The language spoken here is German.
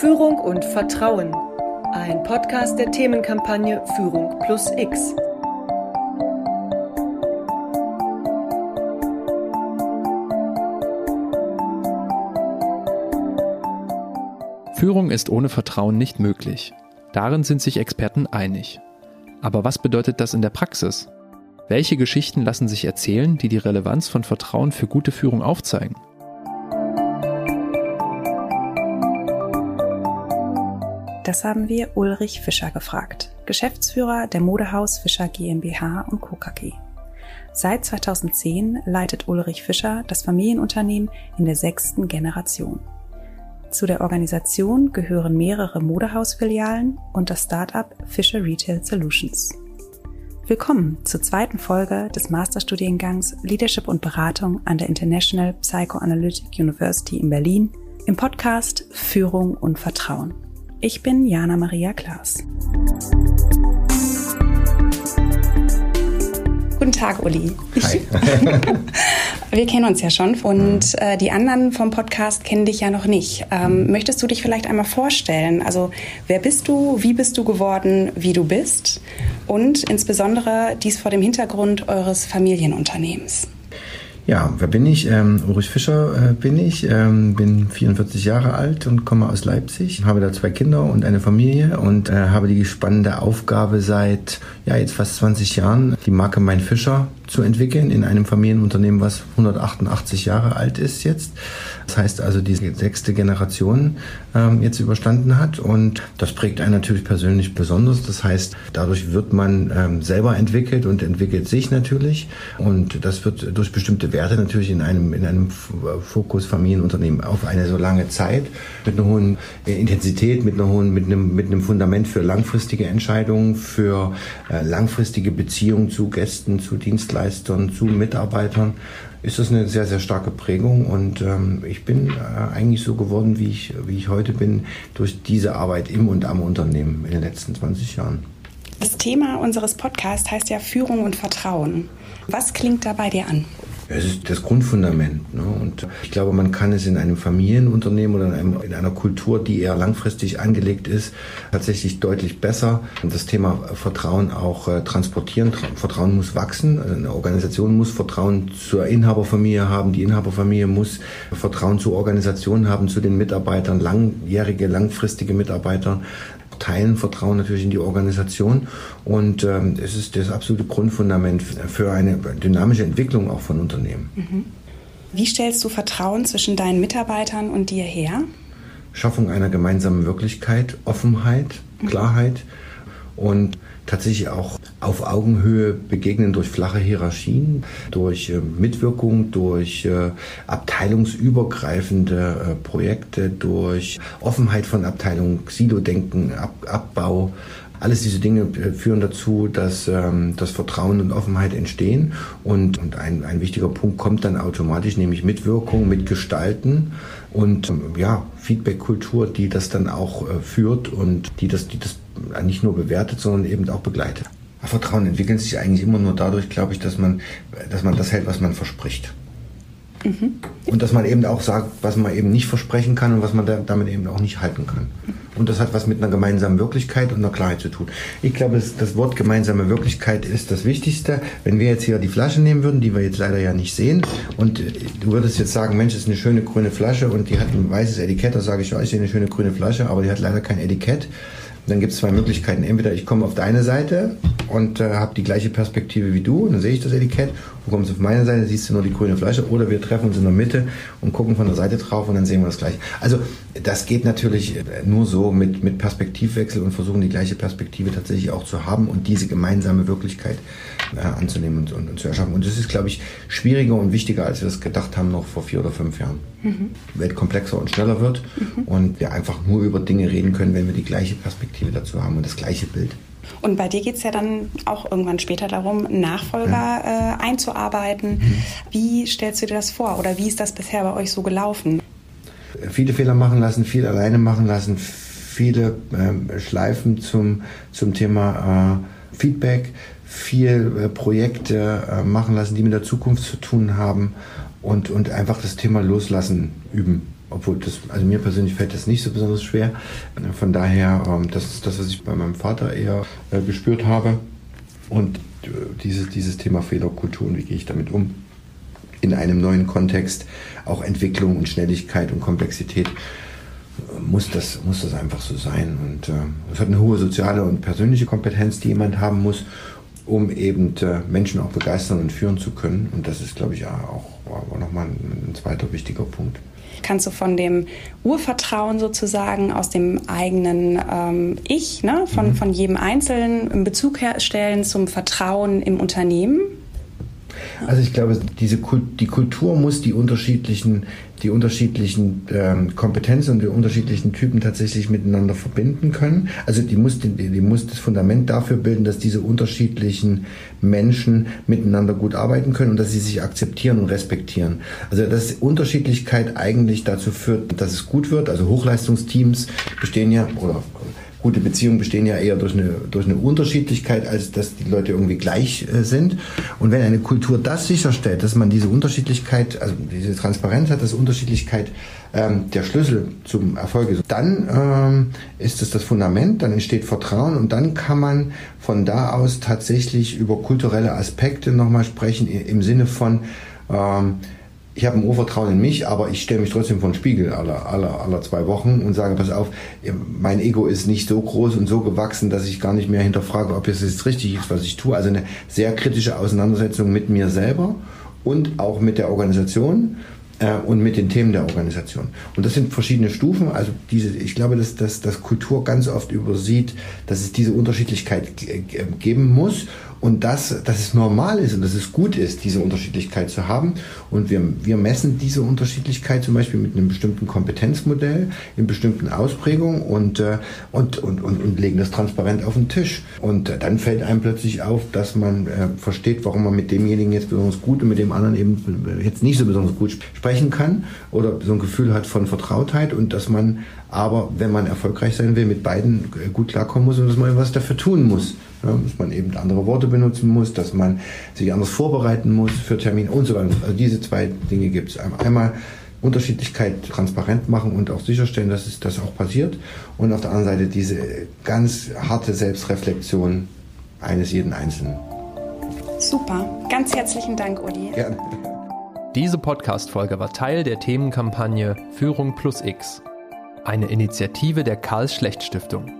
Führung und Vertrauen. Ein Podcast der Themenkampagne Führung plus X. Führung ist ohne Vertrauen nicht möglich. Darin sind sich Experten einig. Aber was bedeutet das in der Praxis? Welche Geschichten lassen sich erzählen, die die Relevanz von Vertrauen für gute Führung aufzeigen? Das haben wir Ulrich Fischer gefragt, Geschäftsführer der Modehaus Fischer GmbH und Co. KG. Seit 2010 leitet Ulrich Fischer das Familienunternehmen in der sechsten Generation. Zu der Organisation gehören mehrere Modehausfilialen und das Startup Fischer Retail Solutions. Willkommen zur zweiten Folge des Masterstudiengangs Leadership und Beratung an der International Psychoanalytic University in Berlin im Podcast Führung und Vertrauen. Ich bin Jana Maria Klaas. Guten Tag, Uli. Hi. Wir kennen uns ja schon und äh, die anderen vom Podcast kennen dich ja noch nicht. Ähm, möchtest du dich vielleicht einmal vorstellen? Also wer bist du, wie bist du geworden, wie du bist und insbesondere dies vor dem Hintergrund eures Familienunternehmens? Ja, wer bin ich? Ähm, Ulrich Fischer äh, bin ich, ähm, bin 44 Jahre alt und komme aus Leipzig, habe da zwei Kinder und eine Familie und äh, habe die spannende Aufgabe seit ja jetzt fast 20 Jahren die Marke Mein Fischer zu entwickeln in einem Familienunternehmen, was 188 Jahre alt ist jetzt. Das heißt also, die sechste Generation ähm, jetzt überstanden hat. Und das prägt einen natürlich persönlich besonders. Das heißt, dadurch wird man ähm, selber entwickelt und entwickelt sich natürlich. Und das wird durch bestimmte Werte natürlich in einem, in einem Fokus Familienunternehmen auf eine so lange Zeit mit einer hohen Intensität, mit einer hohen, mit einem, mit einem Fundament für langfristige Entscheidungen, für äh, langfristige Beziehungen zu Gästen, zu Dienstleistern, zu Mitarbeitern ist das eine sehr, sehr starke Prägung. Und ähm, ich bin äh, eigentlich so geworden, wie ich, wie ich heute bin, durch diese Arbeit im und am Unternehmen in den letzten 20 Jahren. Das Thema unseres Podcasts heißt ja Führung und Vertrauen. Was klingt da bei dir an? Es ist das Grundfundament. Ne? Und ich glaube, man kann es in einem Familienunternehmen oder in, einem, in, einer Kultur, die eher langfristig angelegt ist, tatsächlich deutlich besser das Thema Vertrauen auch äh, transportieren. Vertrauen muss wachsen. Also eine Organisation muss Vertrauen zur Inhaberfamilie haben. Die Inhaberfamilie muss Vertrauen zur Organisation haben, zu den Mitarbeitern, langjährige, langfristige Mitarbeiter teilen Vertrauen natürlich in die Organisation und ähm, es ist das absolute Grundfundament für eine dynamische Entwicklung auch von Unternehmen. Mhm. Wie stellst du Vertrauen zwischen deinen Mitarbeitern und dir her? Schaffung einer gemeinsamen Wirklichkeit, Offenheit, mhm. Klarheit und tatsächlich auch auf Augenhöhe begegnen durch flache Hierarchien, durch äh, Mitwirkung, durch äh, abteilungsübergreifende äh, Projekte, durch Offenheit von Abteilungen, Silo-Denken, Ab Abbau. Alles diese Dinge führen dazu, dass ähm, das Vertrauen und Offenheit entstehen. Und, und ein, ein wichtiger Punkt kommt dann automatisch, nämlich Mitwirkung, Mitgestalten und ähm, ja, Feedback-Kultur, die das dann auch äh, führt und die das, die das nicht nur bewertet, sondern eben auch begleitet. Vertrauen entwickelt sich eigentlich immer nur dadurch, glaube ich, dass man, dass man das hält, was man verspricht. Mhm. Und dass man eben auch sagt, was man eben nicht versprechen kann und was man damit eben auch nicht halten kann. Und das hat was mit einer gemeinsamen Wirklichkeit und einer Klarheit zu tun. Ich glaube, das, das Wort gemeinsame Wirklichkeit ist das Wichtigste. Wenn wir jetzt hier die Flasche nehmen würden, die wir jetzt leider ja nicht sehen, und du würdest jetzt sagen, Mensch, das ist eine schöne grüne Flasche und die hat ein weißes Etikett, da sage ich, ja, ist eine schöne grüne Flasche, aber die hat leider kein Etikett dann gibt es zwei Möglichkeiten. Entweder ich komme auf deine Seite und äh, habe die gleiche Perspektive wie du, und dann sehe ich das Etikett. Du kommst auf meine Seite, siehst du nur die grüne Flasche. Oder wir treffen uns in der Mitte und gucken von der Seite drauf und dann sehen wir das gleiche. Also das geht natürlich äh, nur so mit, mit Perspektivwechsel und versuchen die gleiche Perspektive tatsächlich auch zu haben und diese gemeinsame Wirklichkeit äh, anzunehmen und, und, und, zu erschaffen. Und das ist, glaube ich, schwieriger und wichtiger, als wir es gedacht haben noch vor vier oder fünf Jahren. Mhm. Welt komplexer und schneller wird mhm. und wir einfach nur über Dinge reden können, wenn wir die gleiche Perspektive dazu haben und das gleiche Bild. Und bei dir geht es ja dann auch irgendwann später darum, Nachfolger ja. äh, einzuarbeiten. Mhm. Wie stellst du dir das vor oder wie ist das bisher bei euch so gelaufen? Viele Fehler machen lassen, viel alleine machen lassen, viele äh, Schleifen zum, zum Thema äh, Feedback, viel äh, Projekte äh, machen lassen, die mit der Zukunft zu tun haben und, und einfach das Thema Loslassen üben obwohl das, also mir persönlich fällt das nicht so besonders schwer. Von daher, ähm, das ist das, was ich bei meinem Vater eher äh, gespürt habe. Und äh, dieses, dieses Thema Fehlerkultur und wie gehe ich damit um, in einem neuen Kontext, auch Entwicklung und Schnelligkeit und Komplexität, äh, muss das, muss das einfach so sein. Und es hat eine hohe soziale und persönliche Kompetenz, die jemand haben muss, um eben Menschen auch begeistern und führen zu können. Und das ist, glaube ich, auch, nochmal ein zweiter wichtiger Punkt kannst du von dem Urvertrauen sozusagen aus dem eigenen ähm, Ich, ne, von, mhm. von jedem Einzelnen in Bezug herstellen zum Vertrauen im Unternehmen? Also ich glaube, diese Kult, die Kultur muss die unterschiedlichen, die unterschiedlichen ähm, Kompetenzen und die unterschiedlichen Typen tatsächlich miteinander verbinden können. Also die muss, die, die muss das Fundament dafür bilden, dass diese unterschiedlichen Menschen miteinander gut arbeiten können und dass sie sich akzeptieren und respektieren. Also dass Unterschiedlichkeit eigentlich dazu führt, dass es gut wird. Also Hochleistungsteams bestehen ja oder gute Beziehungen bestehen ja eher durch eine, durch eine Unterschiedlichkeit, als dass die Leute irgendwie gleich äh, sind. Und wenn eine Kultur das sicherstellt, dass man diese Unterschiedlichkeit, also diese Transparenz hat, dass Unterschiedlichkeit ähm, der Schlüssel zum Erfolg ist, dann ähm, ist es das Fundament, dann entsteht Vertrauen und dann kann man von da aus tatsächlich über kulturelle Aspekte nochmal sprechen im Sinne von ähm, ich habe ein Urvertrauen in mich, aber ich stelle mich trotzdem vor den Spiegel alle, alle, alle zwei Wochen und sage, pass auf, mein Ego ist nicht so groß und so gewachsen, dass ich gar nicht mehr hinterfrage, ob es jetzt richtig ist, was ich tue. Also eine sehr kritische Auseinandersetzung mit mir selber und auch mit der Organisation äh, und mit den Themen der Organisation. Und das sind verschiedene Stufen. Also diese, ich glaube, dass, dass, dass Kultur ganz oft übersieht, dass es diese Unterschiedlichkeit geben muss und dass, dass es normal ist und dass es gut ist, diese Unterschiedlichkeit zu haben. Und wir, wir messen diese Unterschiedlichkeit zum Beispiel mit einem bestimmten Kompetenzmodell, in bestimmten Ausprägungen und, äh, und, und, und, und legen das transparent auf den Tisch. Und äh, dann fällt einem plötzlich auf, dass man äh, versteht, warum man mit demjenigen jetzt besonders gut und mit dem anderen eben jetzt nicht so besonders gut sprechen kann oder so ein Gefühl hat von Vertrautheit und dass man aber, wenn man erfolgreich sein will, mit beiden gut klarkommen muss und dass man was dafür tun muss. Dass man eben andere Worte benutzen muss, dass man sich anders vorbereiten muss für Termine und so weiter. Also diese zwei Dinge gibt es. Einmal Unterschiedlichkeit transparent machen und auch sicherstellen, dass es das auch passiert. Und auf der anderen Seite diese ganz harte Selbstreflexion eines jeden Einzelnen. Super. Ganz herzlichen Dank, Uli. Gerne. Diese Podcast-Folge war Teil der Themenkampagne Führung plus X, eine Initiative der Karl Schlecht Stiftung.